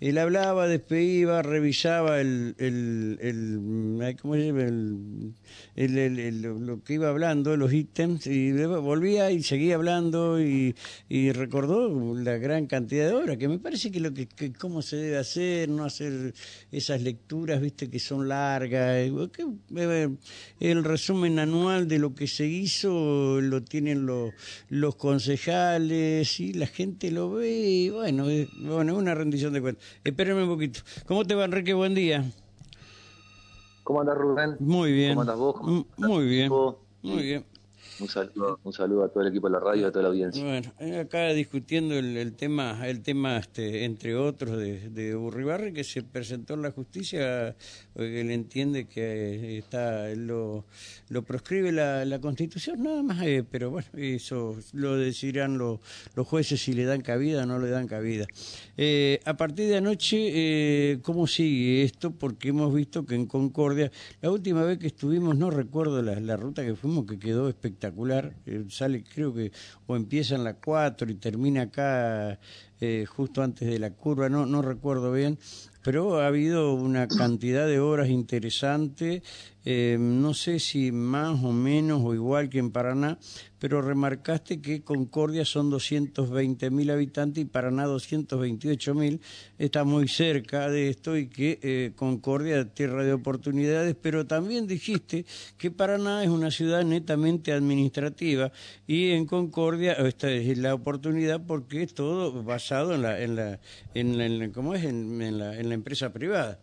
Él hablaba, después iba, revisaba el, el, el, ¿cómo se llama? El, lo que iba hablando, los ítems, y volvía y seguía hablando y, recordó la gran cantidad de obras, que me parece que lo que, cómo se debe hacer, no hacer esas lecturas, viste, que son largas, que, eh, el resumen anual de lo que se hizo lo tienen los, los concejales y la gente lo ve, y bueno, bueno, una rendición de cuentas. Espérenme un poquito. ¿Cómo te va, Enrique? Buen día. ¿Cómo andas, Rubén? Muy bien. ¿Cómo andas vos? Muy bien. Muy bien. Un saludo, un saludo a todo el equipo de la radio y a toda la audiencia. Bueno, eh, acá discutiendo el, el tema, el tema este, entre otros de, de Urribarri que se presentó en la justicia, porque él entiende que está lo, lo proscribe la, la Constitución, nada más, eh, pero bueno, eso lo decidirán los, los jueces si le dan cabida o no le dan cabida. Eh, a partir de anoche, eh, ¿cómo sigue esto? Porque hemos visto que en Concordia, la última vez que estuvimos, no recuerdo la, la ruta que fuimos, que quedó espectacular eh, sale creo que o empieza en la 4 y termina acá eh, justo antes de la curva, no, no recuerdo bien, pero ha habido una cantidad de obras interesantes, eh, no sé si más o menos o igual que en Paraná, pero remarcaste que Concordia son 220 mil habitantes y Paraná 228 mil, está muy cerca de esto y que eh, Concordia tierra de oportunidades, pero también dijiste que Paraná es una ciudad netamente administrativa y en Concordia esta es la oportunidad porque es todo basado en la, en la, en la, ¿cómo es? En la, en la empresa privada.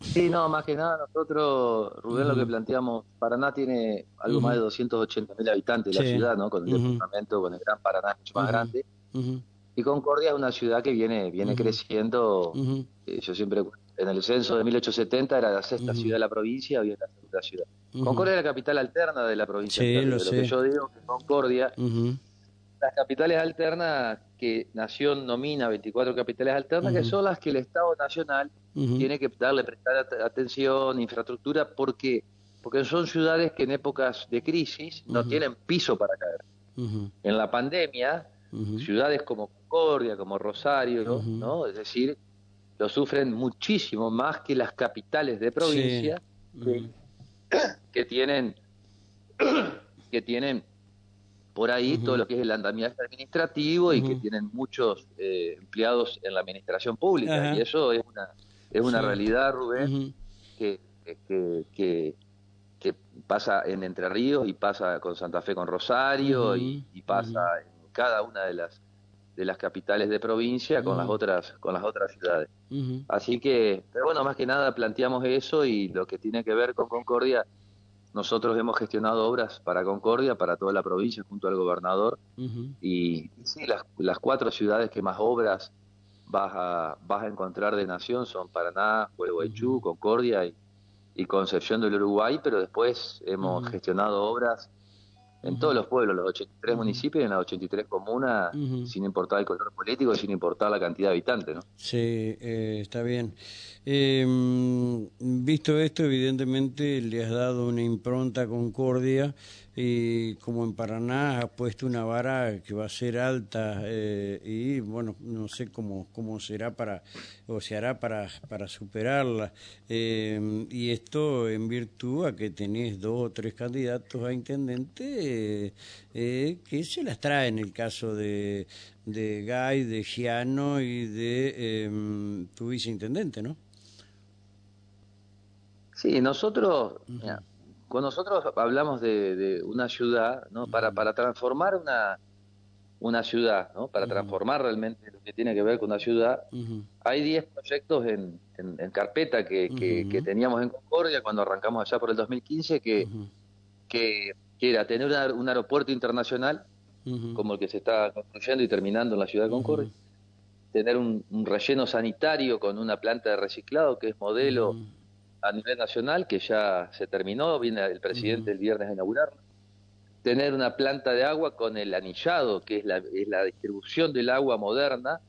Sí, no, más que nada nosotros, Rubén, lo que planteamos, Paraná tiene algo más de 280 mil habitantes, la ciudad, ¿no? Con el departamento, con el Gran Paraná, mucho más grande. Y Concordia es una ciudad que viene, viene creciendo, eh, yo siempre, en el censo de 1870 era la sexta ciudad de la provincia, hoy es la segunda ciudad. Concordia es la capital alterna de la provincia. Sí, lo, lo que yo digo que Concordia, las capitales alternas que Nación nomina 24 capitales alternas, que son las que el Estado Nacional tiene que darle prestar atención, infraestructura, porque porque son ciudades que en épocas de crisis no tienen piso para caer. En la pandemia, ciudades como Concordia, como Rosario, ¿no? Es decir, lo sufren muchísimo más que las capitales de provincia que, que tienen que tienen por ahí todo lo que es el andamiaje administrativo y que tienen muchos eh, empleados en la administración pública. Y eso es una, es una realidad, Rubén, que, que, que, pasa en Entre Ríos y pasa con Santa Fe con Rosario y, pasa en cada una de las de las capitales de provincia con las otras con las otras ciudades. Así que, pero bueno, más que nada planteamos eso y lo que tiene que ver con Concordia nosotros hemos gestionado obras para Concordia, para toda la provincia, junto al gobernador. Y sí, las, las, cuatro ciudades que más obras vas a, vas a encontrar de nación son Paraná, Gualeguaychú, Concordia y, y, Concepción del Uruguay, pero después hemos gestionado obras en todos los pueblos, los 83 municipios y en las 83 comunas, sin importar el color político y sin importar la cantidad de habitantes. ¿no? Sí, eh, está bien. Eh, visto esto, evidentemente le has dado una impronta Concordia y como en Paraná has puesto una vara que va a ser alta eh, y bueno, no sé cómo, cómo será para, o se hará para, para superarla. Eh, y esto en virtud a que tenés dos o tres candidatos a intendente eh, que se las trae en el caso de, de Gay, de Giano y de tu viceintendente, ¿no? Sí, nosotros, cuando nosotros hablamos de, una ciudad, ¿no? Para, para transformar una, una ciudad, ¿no? Para transformar realmente lo que tiene que ver con una ciudad, hay 10 proyectos en, en, carpeta que, que, teníamos en Concordia cuando arrancamos allá por el 2015, que, que, era tener un aeropuerto internacional, como el que se está construyendo y terminando en la ciudad de Concordia, tener un, un, relleno sanitario con una planta de reciclado que es modelo a nivel nacional, que ya se terminó, viene el presidente el viernes a inaugurarlo. Tener una planta de agua con el anillado, que es la, es la distribución del agua moderna,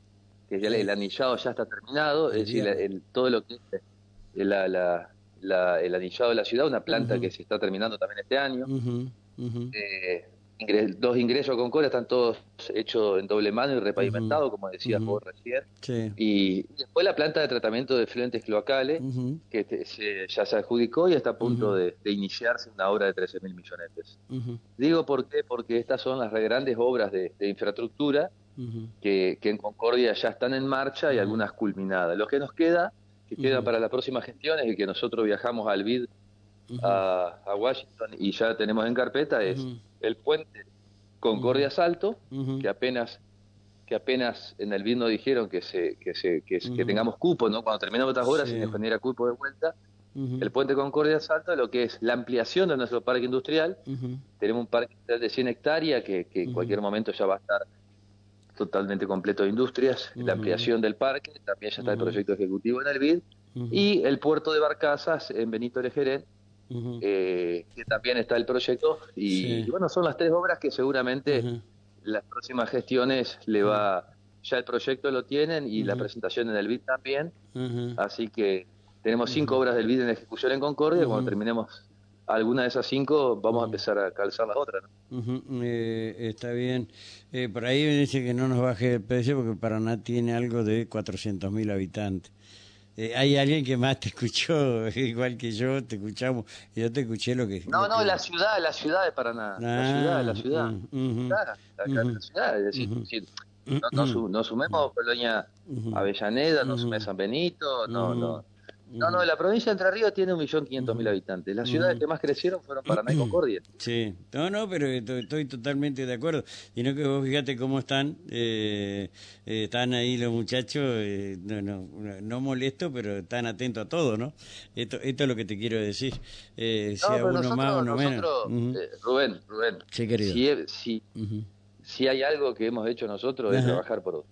que ya el anillado ya está terminado, es decir, el, todo lo que es la, la, el anillado de la ciudad, una planta que se está terminando también este año. Eh, dos ingresos a Concordia están todos hechos en doble mano y repavimentados, como decías vos recién. Y después la planta de tratamiento de fluentes cloacales, que ya se adjudicó y está a punto de, iniciarse una obra de 13 mil pesos. Digo por qué, porque estas son las grandes obras de, infraestructura que, en Concordia ya están en marcha y algunas culminadas. Lo que nos queda, que queda para la próxima gestión, es que nosotros viajamos al BID a, Washington y ya tenemos en carpeta es el puente Concordia Salto, que apenas que apenas en el BID nos dijeron que se que se que, tengamos cupo, ¿no? Cuando terminamos otras horas se nos genera cupo de vuelta. El puente Concordia Salto, lo que es la ampliación de nuestro parque industrial. Tenemos un parque de 100 hectáreas que, en cualquier momento ya va a estar totalmente completo de industrias. La ampliación del parque, también ya está el proyecto ejecutivo en el BID. Y el puerto de Barcazas en Benito Lejerén, eh, que también está el proyecto. Y, bueno, son las tres obras que seguramente las próximas gestiones le va, ya el proyecto lo tienen y la presentación en el BID también. Así que tenemos cinco obras del BID en ejecución en Concordia. Cuando terminemos alguna de esas cinco, vamos a empezar a calzar las otras. Eh, está bien. Eh, por ahí dice que no nos baje el precio porque Paraná tiene algo de 400.000 habitantes. Eh, hay alguien que más te escuchó, igual que yo, te escuchamos, y yo te escuché lo que... No, no, la ciudad, la ciudad de Paraná, la ah, ciudad, la ciudad, la, ciudad, es decir, no, no, sumemos Colonia Avellaneda, no sumemos San Benito, no, no, no, no, la provincia de Entre Ríos tiene un millón quinientos mil habitantes. Las ciudades que más crecieron fueron Paraná y Concordia. Sí, no, no, pero estoy totalmente de acuerdo. Y no que vos fíjate cómo están, eh, eh, están ahí los muchachos, eh, no, no, no molesto, pero están atentos a todo, ¿no? Esto, esto es lo que te quiero decir. sea uno más, uno menos. Rubén, Rubén. Sí, querido. Si, si hay algo que hemos hecho nosotros es trabajar por,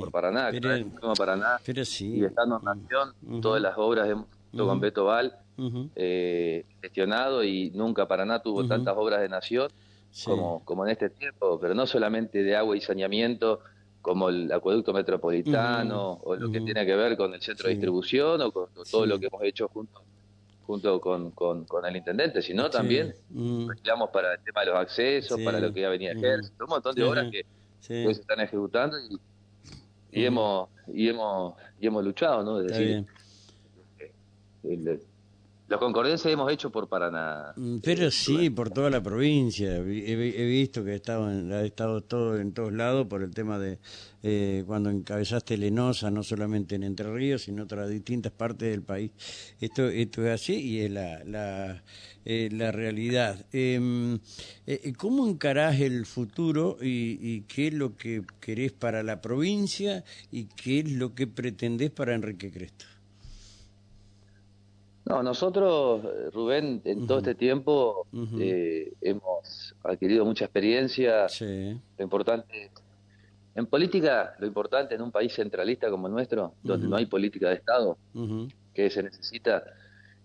por Paraná, pero, Paraná y estando en Nación, todas las obras hemos hecho con Beto Val, eh, gestionado y nunca Paraná tuvo tantas obras de Nación como, como en este tiempo, pero no solamente de agua y saneamiento, como el acueducto metropolitano o lo que tiene que ver con el centro de distribución o con todo lo que hemos hecho juntos junto con, con, el intendente, sino también mm. para el tema de los accesos, para lo que ya venía ejército, un montón de obras que se están ejecutando y, y hemos y hemos y hemos luchado, ¿no? Es decir, los concordenses hemos hecho por Paraná. Mm, pero sí, por toda la provincia. He, visto que ha estado, en, ha estado todo en todos lados por el tema de eh, cuando encabezaste Lenosa, no solamente en Entre Ríos, sino en otras distintas partes del país. Esto, esto es así y es la, la, eh, la realidad. Em, eh, ¿Cómo encarás el futuro y, y qué es lo que querés para la provincia y qué es lo que pretendés para Enrique Cresto? No, nosotros, Rubén, en todo este tiempo eh, hemos adquirido mucha experiencia. Lo importante, en política, lo importante en un país centralista como el nuestro, donde no hay política de Estado, que se necesita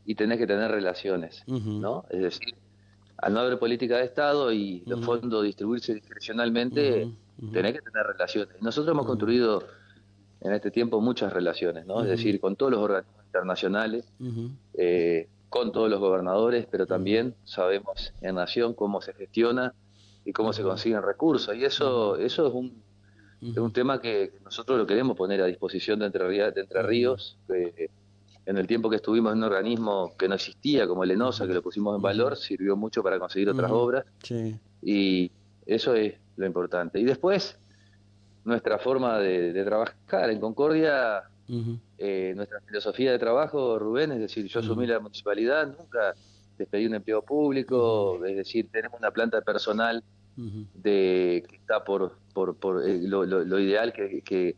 y tenés que tener relaciones, ¿no? Es decir, al no haber política de Estado y los fondos distribuirse discrecionalmente, tenés que tener relaciones. Nosotros hemos construido en este tiempo muchas relaciones, ¿no? Es decir, con todos los organismos internacionales, eh, con todos los gobernadores, pero también sabemos en Nación cómo se gestiona y cómo se consiguen recursos. Y eso, eso es un, es un tema que nosotros lo queremos poner a disposición de Entre, de Entre Ríos. en el tiempo que estuvimos en un organismo que no existía, como el ENOSA, que lo pusimos en valor, sirvió mucho para conseguir otras obras. Y eso es lo importante. Y después, nuestra forma de trabajar en Concordia eh, nuestra filosofía de trabajo, Rubén, es decir, yo asumí la municipalidad, nunca despedí un empleo público, es decir, tenemos una planta de personal de, que está por, por, por eh, lo, ideal que, que,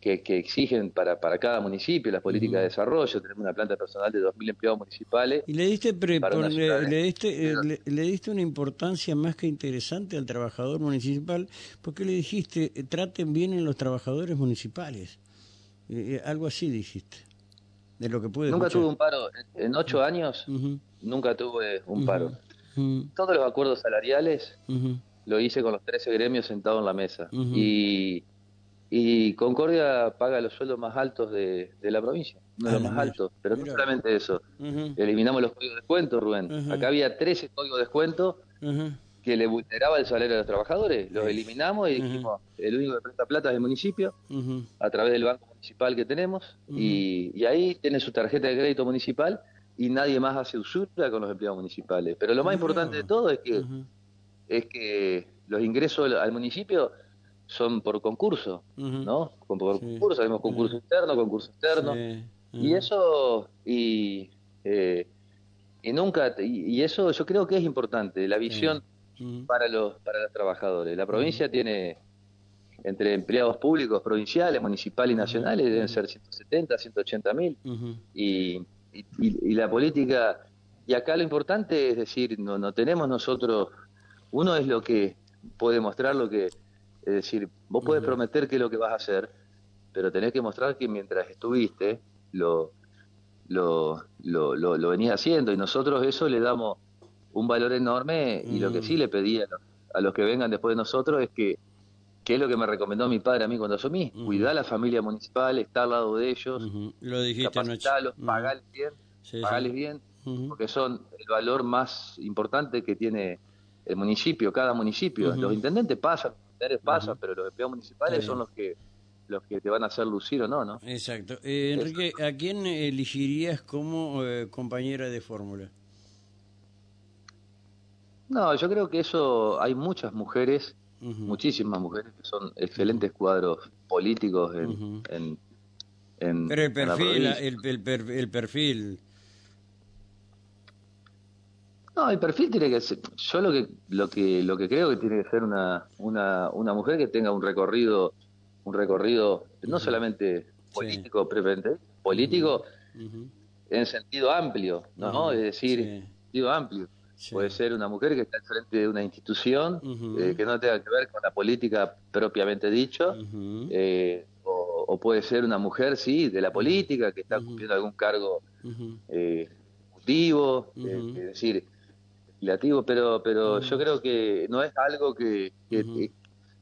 que, exigen para, para cada municipio, las políticas de desarrollo. Tenemos una planta de personal de 2.000 empleados municipales. ¿Y le diste, le, diste, eh, le, diste una importancia más que interesante al trabajador municipal? porque le dijiste, traten bien en los trabajadores municipales? Eh, algo así dijiste. De lo que pude Nunca tuve un paro. En ocho años, nunca tuve un paro. Todos los acuerdos salariales lo hice con los 13 gremios sentados en la mesa. Y, y Concordia paga los sueldos más altos de, la provincia. Uno de los más altos. Pero no solamente eso. Eliminamos los códigos de descuento, Rubén. Acá había 13 códigos de descuento que le vulneraba el salario de los trabajadores. Los eliminamos y dijimos, el único que presta plata es el municipio, a través del banco municipal que tenemos, y, ahí tiene su tarjeta de crédito municipal y nadie más hace usura con los empleados municipales. Pero lo más importante de todo es que, es que los ingresos al municipio son por concurso, ¿no? Por concurso, tenemos concurso interno, concurso externo, y eso, y, eh, y nunca, y, eso yo creo que es importante, la visión para los para los trabajadores. La provincia tiene entre empleados públicos provinciales, municipales y nacionales deben ser 170, 180 mil. Y, y, la política y acá lo importante es decir no, no tenemos nosotros uno es lo que puede mostrar lo que es decir vos puedes prometer qué es lo que vas a hacer pero tenés que mostrar que mientras estuviste lo lo, lo, lo, lo venías haciendo. Y nosotros eso le damos un valor enorme y lo que sí le pedí a los, que vengan después de nosotros es que, que es lo que me recomendó mi padre a mí cuando asumí, cuidar a la familia municipal, estar al lado de ellos, lo dijiste capacitarlos, pagarles bien, pagarles bien, porque son el valor más importante que tiene el municipio, cada municipio. Los intendentes pasan, los pasan, pero los empleados municipales son los que los que te van a hacer lucir o no, ¿no? Exacto. Eh, Enrique, ¿a quién elegirías como eh, compañera de fórmula? No, yo creo que eso hay muchas mujeres, muchísimas mujeres que son excelentes cuadros políticos en, en, Pero el perfil, el, el, perfil. No, el perfil tiene que ser. Yo lo que lo que lo que creo que tiene que ser una una, una mujer que tenga un recorrido un recorrido no solamente político, político en sentido amplio, ¿no? Es decir, sentido amplio Puede ser una mujer que está al frente de una institución eh, que no tenga que ver con la política propiamente dicho, eh, o, puede ser una mujer, sí, de la política que está cumpliendo algún cargo eh, ejecutivo, es decir, legislativo, pero, pero yo creo que no es algo que,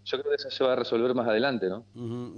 yo creo que eso se va a resolver más adelante, ¿no?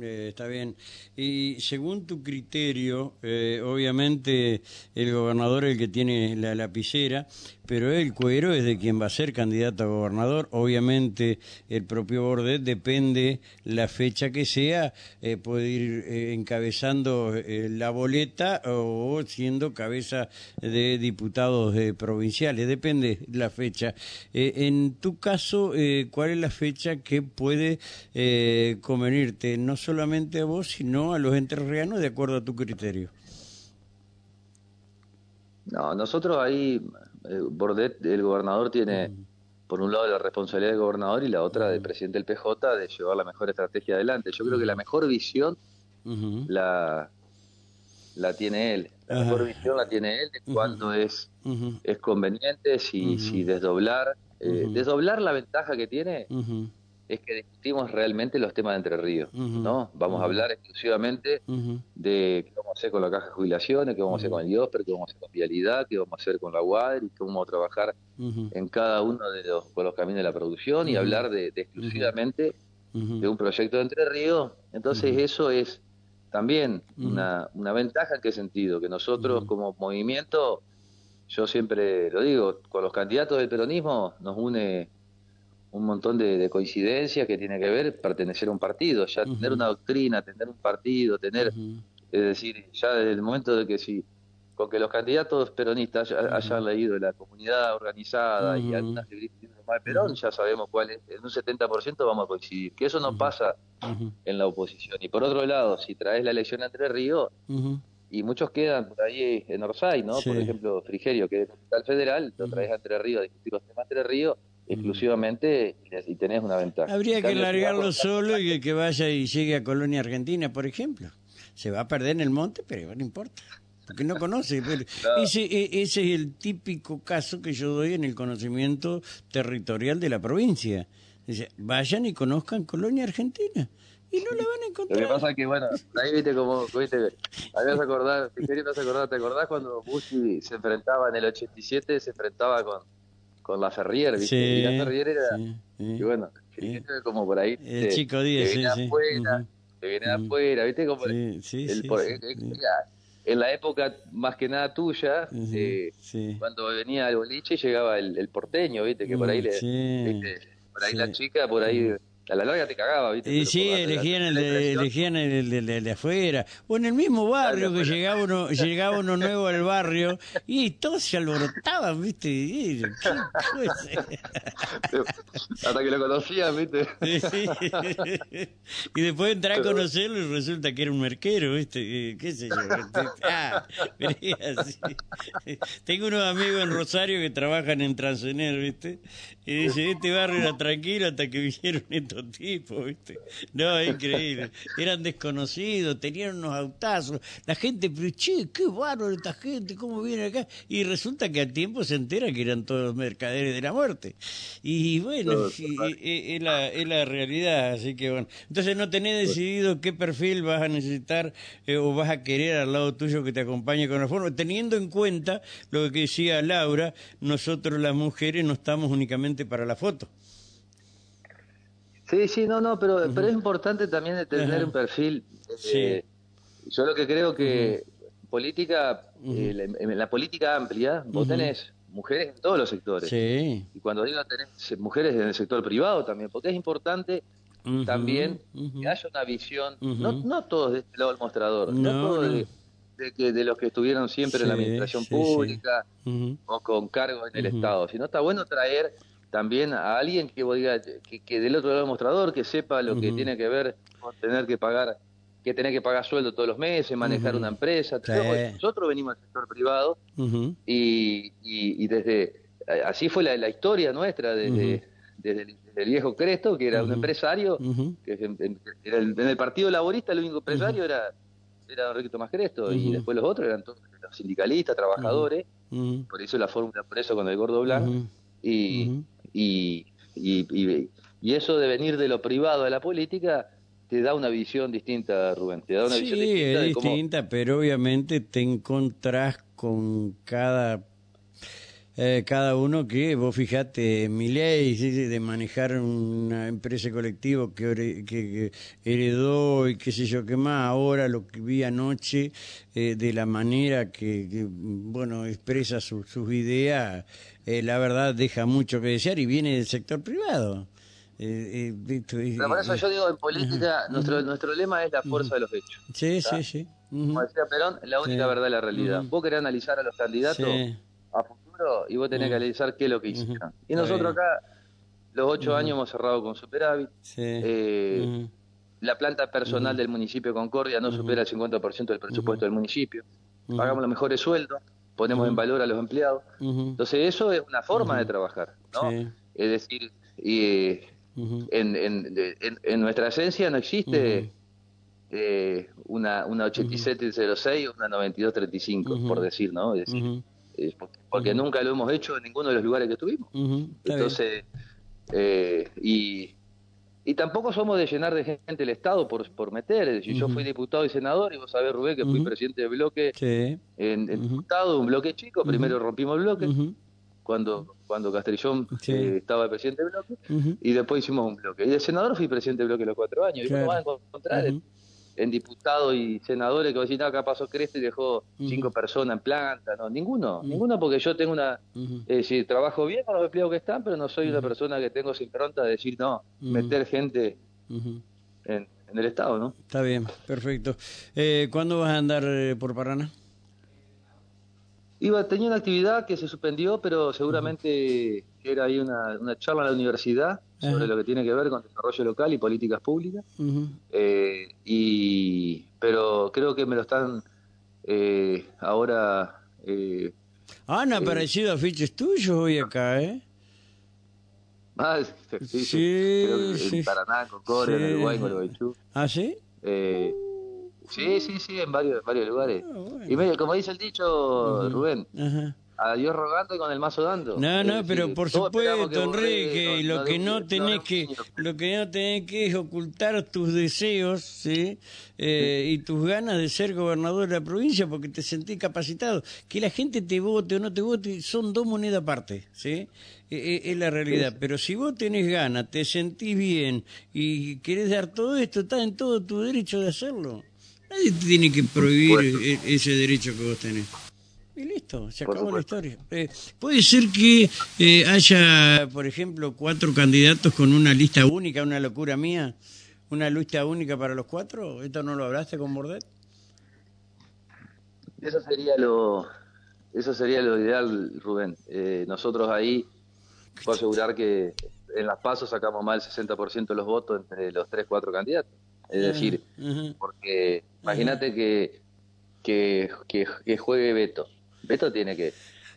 Eh, está bien. Y según tu criterio, eh, obviamente el gobernador es el que tiene la lapicera, pero el cuero es de quien va a ser candidato a gobernador. Obviamente el propio Bordet depende la fecha que sea, eh, puede ir encabezando la boleta o siendo cabeza de diputados provinciales, depende la fecha. en tu caso, ¿cuál es la fecha que puede eh, convenirte no solamente a vos, sino a los entrerrianos de acuerdo a tu criterio. No, nosotros ahí, eh, Bordet, el gobernador tiene, por un lado, la responsabilidad del gobernador y la otra del presidente del PJ de llevar la mejor estrategia adelante. Yo creo que la mejor visión la, la tiene él. La mejor visión la tiene él de cuándo es, es conveniente, si, si desdoblar. Eh, desdoblar la ventaja que tiene es que discutimos realmente los temas de Entre Ríos, ¿no? Vamos a hablar exclusivamente de qué vamos a hacer con la caja de jubilaciones, qué vamos a hacer con el IOSPER, qué vamos a hacer con Vialidad, qué vamos a hacer con la UADR y cómo vamos a trabajar en cada uno de los, los caminos de la producción y hablar de, exclusivamente de un proyecto de Entre Ríos. Entonces eso es también una, una ventaja en qué sentido, que nosotros como movimiento, yo siempre lo digo, con los candidatos del peronismo nos une un montón de, coincidencias que tiene que ver pertenecer a un partido, ya tener una doctrina, tener un partido, tener, es decir, ya desde el momento de que si con que los candidatos peronistas hayan leído la comunidad organizada y algunas libristas de Perón, ya sabemos cuál es, en un 70% vamos a coincidir, que eso no pasa en la oposición. Y por otro lado, si traes la elección Entre Ríos, y muchos quedan por ahí en Orsay, ¿no? Por ejemplo, Frigerio, que es capital federal, lo traes a Entre Ríos, a discutir los temas Entre Ríos, exclusivamente y tenés una ventaja. Habría que largarlo solo y que vaya y llegue a Colonia Argentina, por ejemplo. Se va a perder en el monte, pero no importa, porque no conoce. Ese, e, ese es el típico caso que yo doy en el conocimiento territorial de la provincia. Dice, vayan y conozcan Colonia Argentina. Y no la van a encontrar. Lo que pasa es que, bueno, ahí viste como, viste, a acordar, acordar, ¿te acordás cuando Bushi se enfrentaba en el 87, se enfrentaba con, con la Ferrier, ¿viste? y la Ferrier era, y bueno, como por ahí, el chico 10, viene afuera, viene afuera, ¿viste? Como el, en la época más que nada tuya, eh, cuando venía el boliche llegaba el, porteño, viste, que por ahí le, por ahí la chica, por ahí a la larga te cagaba, ¿viste? Y sí, elegían, el de, elegían el, de, de, afuera. O en el mismo barrio que llegaba uno, llegaba uno nuevo al barrio y todos se alborotaban, ¿viste? Y, Hasta que lo conocían, ¿viste? y después entré a conocerlo y resulta que era un merquero, ¿viste? ¿Qué sé yo? Ah, Tengo unos amigos en Rosario que trabajan en Transener, ¿viste? Y dice, este barrio era tranquilo hasta que vinieron estos tipos, ¿viste? No, increíble. Eran desconocidos, tenían unos autazos. La gente, pero che, qué bárbaro esta gente, cómo viene acá. Y resulta que al tiempo se entera que eran todos mercaderes de la muerte. Y bueno, es, la, es la realidad, así que bueno. Entonces no tenés decidido qué perfil vas a necesitar eh, o vas a querer al lado tuyo que te acompañe con la forma, teniendo en cuenta lo que decía Laura, nosotros las mujeres no estamos únicamente para la foto. Sí, sí, no, no, pero, pero es importante también tener un perfil. Eh, yo lo que creo que política, eh, en la política amplia, vos tenés mujeres en todos los sectores. Y cuando digo tenés mujeres en el sector privado también, porque es importante también que haya una visión, no, no todos de este lado del mostrador, no, todos de, que, de los que estuvieron siempre en la administración pública o con cargos en el Estado, sino está bueno traer también a alguien que diga que, del otro lado del mostrador que sepa lo que tiene que ver con tener que pagar que tener que pagar sueldo todos los meses manejar una empresa. Nosotros venimos del sector privado y, y, desde así fue la, historia nuestra desde, desde, el, viejo Cresto que era un empresario que en, el, partido laborista el único empresario era era Don Enrique Tomás Cresto y después los otros eran todos los sindicalistas trabajadores. Por eso la fórmula por eso con el gordo blanco. Y, y, y, y, eso de venir de lo privado a la política te da una visión distinta, Rubén. Te da una sí, visión distinta. es distinta, pero obviamente te encontrás con cada eh, cada uno que, vos fijate, mi ley de manejar una empresa colectiva que, que, heredó y qué sé yo qué más, ahora lo que vi anoche, eh, de la manera que, bueno, expresa sus ideas, eh, la verdad deja mucho que desear y viene del sector privado. Eh, Pero por eso yo digo, en política, nuestro, nuestro lema es la fuerza de los hechos. Sí, sí, sí. Como decía Perón, la única verdad es la realidad. Vos querés analizar a los candidatos a y vos tenés que analizar qué es lo que hicieron. Y nosotros acá, los ocho años hemos cerrado con superávit. Eh, la planta personal del municipio de Concordia no supera el 50% del presupuesto del municipio. Pagamos los mejores sueldos, ponemos en valor a los empleados. Entonces eso es una forma de trabajar, ¿no? Es decir, y, en, en, en, nuestra esencia no existe eh, una, una 8706 o una 9235, por decir, ¿no? Es decir, porque, nunca lo hemos hecho en ninguno de los lugares que estuvimos. Entonces, eh, y, y tampoco somos de llenar de gente el Estado por, por meter. Es decir, yo fui diputado y senador, y vos sabés, Rubén, que fui presidente de bloque en, diputado, un bloque chico. Primero rompimos el bloque, cuando, cuando Castrillón eh, estaba presidente de bloque, y después hicimos un bloque. Y de senador fui presidente de bloque los cuatro años. Y uno va a encontrar en diputados y senadores que decir, acá pasó Creste y dejó cinco personas en planta, no, ninguno, ninguno porque yo tengo una, es decir, trabajo bien con los empleados que están, pero no soy una persona que tengo sin pronta de decir, no, meter gente en, el Estado, ¿no? Está bien, perfecto. Eh, ¿Cuándo vas a andar eh, por Paraná? Iba, tenía una actividad que se suspendió, pero seguramente era ahí una, una charla en la universidad sobre lo que tiene que ver con desarrollo local y políticas públicas. Eh, y pero creo que me lo están eh, ahora. Eh, Han aparecido afiches tuyos hoy acá, ¿eh? Ah, sí, sí, creo que en Paraná, Concordia, en Uruguay, en ¿Ah, sí? Eh, Sí, sí, sí, en varios, varios lugares. Ah, y medio, como dice el dicho, Rubén, a Dios rogando y con el mazo dando. No, no, pero por supuesto, Enrique, y lo que no tenés que, lo que no tenés que es ocultar tus deseos, ¿sí? Eh, y tus ganas de ser gobernador de la provincia porque te sentís capacitado. Que la gente te vote o no te vote son dos monedas aparte, ¿sí? E, e, es la realidad. Pero si vos tenés ganas, te sentís bien y querés dar todo esto, está en todo tu derecho de hacerlo. Nadie tiene que prohibir e-, ese derecho que vos tenés. Y listo, se acabó la historia. Eh, puede ser que eh, haya, por ejemplo, cuatro candidatos con una lista única, una locura mía, una lista única para los cuatro. ¿Esto no lo hablaste con Bordet? Eso sería lo, eso sería lo ideal, Rubén. Eh, nosotros ahí, puedo asegurar que en las pasos sacamos más del 60% de los votos entre los tres, cuatro candidatos. Es decir, porque imagínate que, que, que juegue Beto Beto tiene que.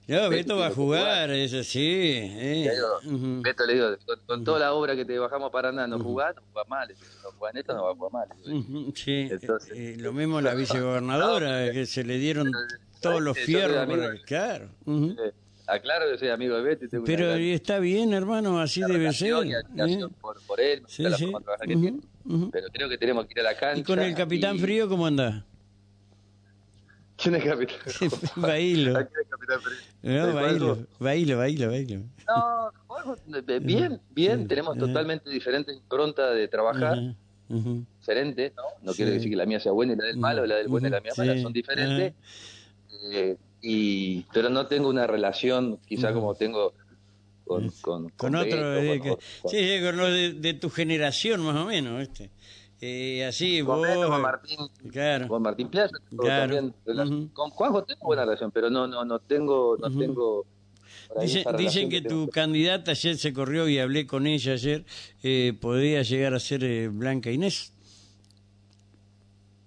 No, Beto, va a jugar, es así. Eh. Beto le digo, con, toda la obra que te bajamos para nada, no jugás, no jugás mal. No jugás esto, no va a jugar mal. Sí, eh, lo mismo la vicegobernadora, que se le dieron todos los fierros. Claro. Aclaro que soy amigo de Beto. Y Pero está bien, hermano, así debe ser. ¿eh? Por, por, él, sí, sí. que tiene. Pero creo que tenemos que ir a la cancha. ¿Y con el Capitán Frío cómo anda? ¿Quién es Capitán? Bailo. ¿Quién es Capitán No, Bailo, Bailo, Bailo, Bailo. No, bien, bien. Tenemos totalmente diferentes impronta de trabajar. Diferente, ¿no? No quiere decir que la mía sea buena y la del malo, la del bueno y la mía mala. Son diferentes. Eh, y, pero no tengo una relación, quizá como tengo con, con, con, otro. sí, con los de, de, tu generación, más o menos. este eh, así, con vos. con Martín, claro. con Martín Playa, también, con Juanjo tengo buena relación, pero no, no, no tengo, no tengo. dicen que, tu candidata ayer se corrió y hablé con ella ayer, eh, podría llegar a ser eh, Blanca Inés.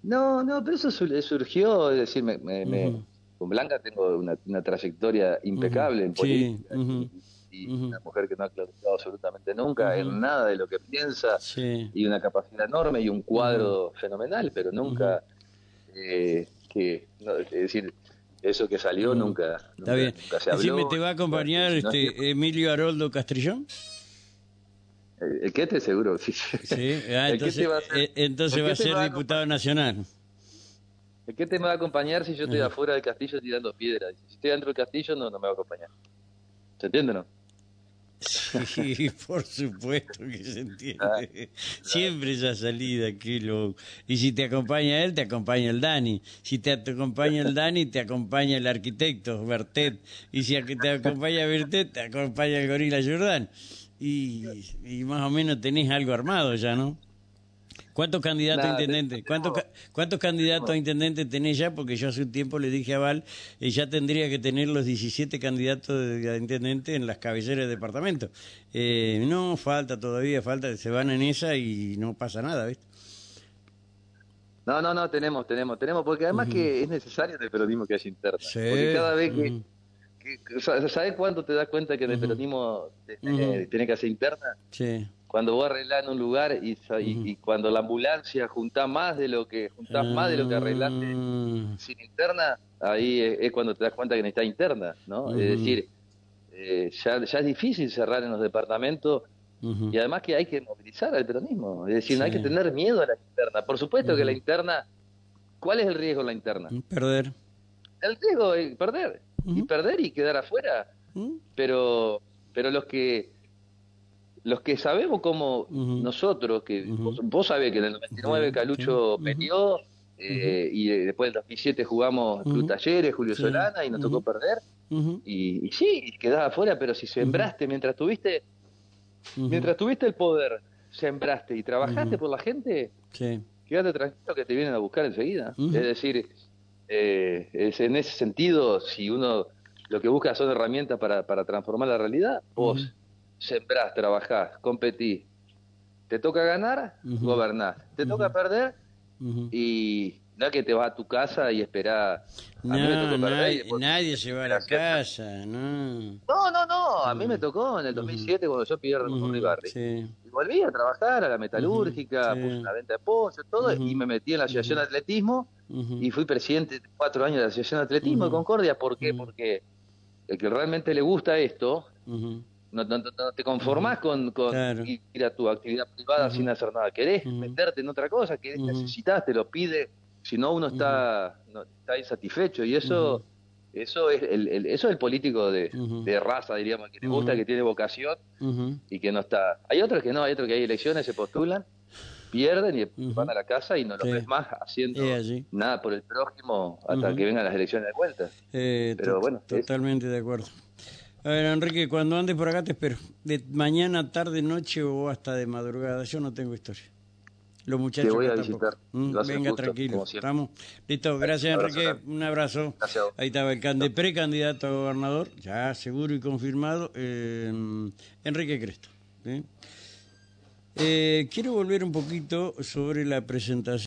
No, no, pero eso surgió, es decir, me, me, con Blanca tengo una, una trayectoria impecable en política y una mujer que no ha claudicado absolutamente nunca en nada de lo que piensa y una capacidad enorme y un cuadro fenomenal, pero nunca eh, que, es decir, eso que salió nunca, Está bien. se habló. ¿te va a acompañar este Emilio Haroldo Castrillón? ¿El qué te seguro? Sí. Ah, entonces, va a ser, eh, entonces va a ser diputado nacional. ¿El qué te va a acompañar si yo estoy afuera del castillo tirando piedras? Si estoy dentro del castillo, no, no me va a acompañar. ¿Se entiende no? Sí, por supuesto que se entiende. Ah, Siempre esa salida, qué loco. Y si te acompaña él, te acompaña el Dani. Si te acompaña el Dani, te acompaña el arquitecto, Bertet. Y si te acompaña Bertet, te acompaña el gorila Jordán. Y, y más o menos tenés algo armado ya, ¿no? ¿Cuántos candidatos a intendente? ¿Cuántos, ¿Cuántos candidatos a intendente tenés ya? Porque yo hace un tiempo le dije a Val, eh, ya tendría que tener los 17 candidatos de, intendente en las cabeceras de departamento. Eh, no, falta todavía, falta, se van en esa y no pasa nada, ¿viste? No, no, no, tenemos, tenemos, tenemos, porque además que es necesario en el peronismo que haya interna. porque cada vez que, ¿Sabes cuánto te das cuenta que en el peronismo tiene que hacer interna? Sí cuando vos arreglás en un lugar y, y, cuando la ambulancia juntás más de lo que juntás más de lo que arreglaste ah. sin interna, ahí es, cuando te das cuenta que necesitas interna, ¿no? Es decir, eh, ya, ya es difícil cerrar en los departamentos y además que hay que movilizar al peronismo, es decir, no hay que tener miedo a la interna. Por supuesto que la interna, ¿cuál es el riesgo en la interna? Perder. El riesgo es perder, y perder y quedar afuera, pero, pero los que los que sabemos cómo nosotros, que vos, sabés que en el 99 Calucho metió eh, y después del 2007 jugamos Club Talleres, Julio Solana y nos tocó perder. Y, y, sí, quedás afuera, pero si sembraste mientras tuviste, mientras tuviste el poder, sembraste y trabajaste por la gente, quédate tranquilo que te vienen a buscar enseguida. Es decir, eh, es en ese sentido, si uno lo que busca son herramientas para, para transformar la realidad, vos sembrás, trabajás, competís. Te toca ganar, gobernás. Te toca perder y no es que te vas a tu casa y esperás. No, nadie, nadie, se va a la casa, no. No, no, no. A mí me tocó en el 2007 cuando yo pierdo con mi barrio. Y volví a trabajar a la metalúrgica, puse una venta de pollo, todo, y me metí en la Asociación de Atletismo y fui presidente de cuatro años de la Asociación de Atletismo de Concordia. ¿Por qué? Porque el que realmente le gusta esto no, te conformás con, con ir a tu actividad privada sin hacer nada. Querés meterte en otra cosa, querés, necesitas, te lo pide. Si no, uno está, está insatisfecho. Y eso, eso, es el, eso es el político de, raza, diríamos, que le gusta, que tiene vocación y que no está. Hay otros que no, hay otros que hay elecciones, se postulan pierden y van a la casa y no los ves más haciendo nada por el prójimo hasta que vengan las elecciones de vuelta. Eh, Pero bueno. Totalmente de acuerdo. A ver, Enrique, cuando andes por acá te espero. De mañana, tarde, noche o hasta de madrugada. Yo no tengo historia. Los muchachos. Te voy a visitar. Mm, venga, tranquilo. Estamos. Listo, gracias, Enrique. Un abrazo. Ahí estaba el cande, precandidato a gobernador, ya seguro y confirmado, eh, Enrique Cresto. Eh, quiero volver un poquito sobre la presentación.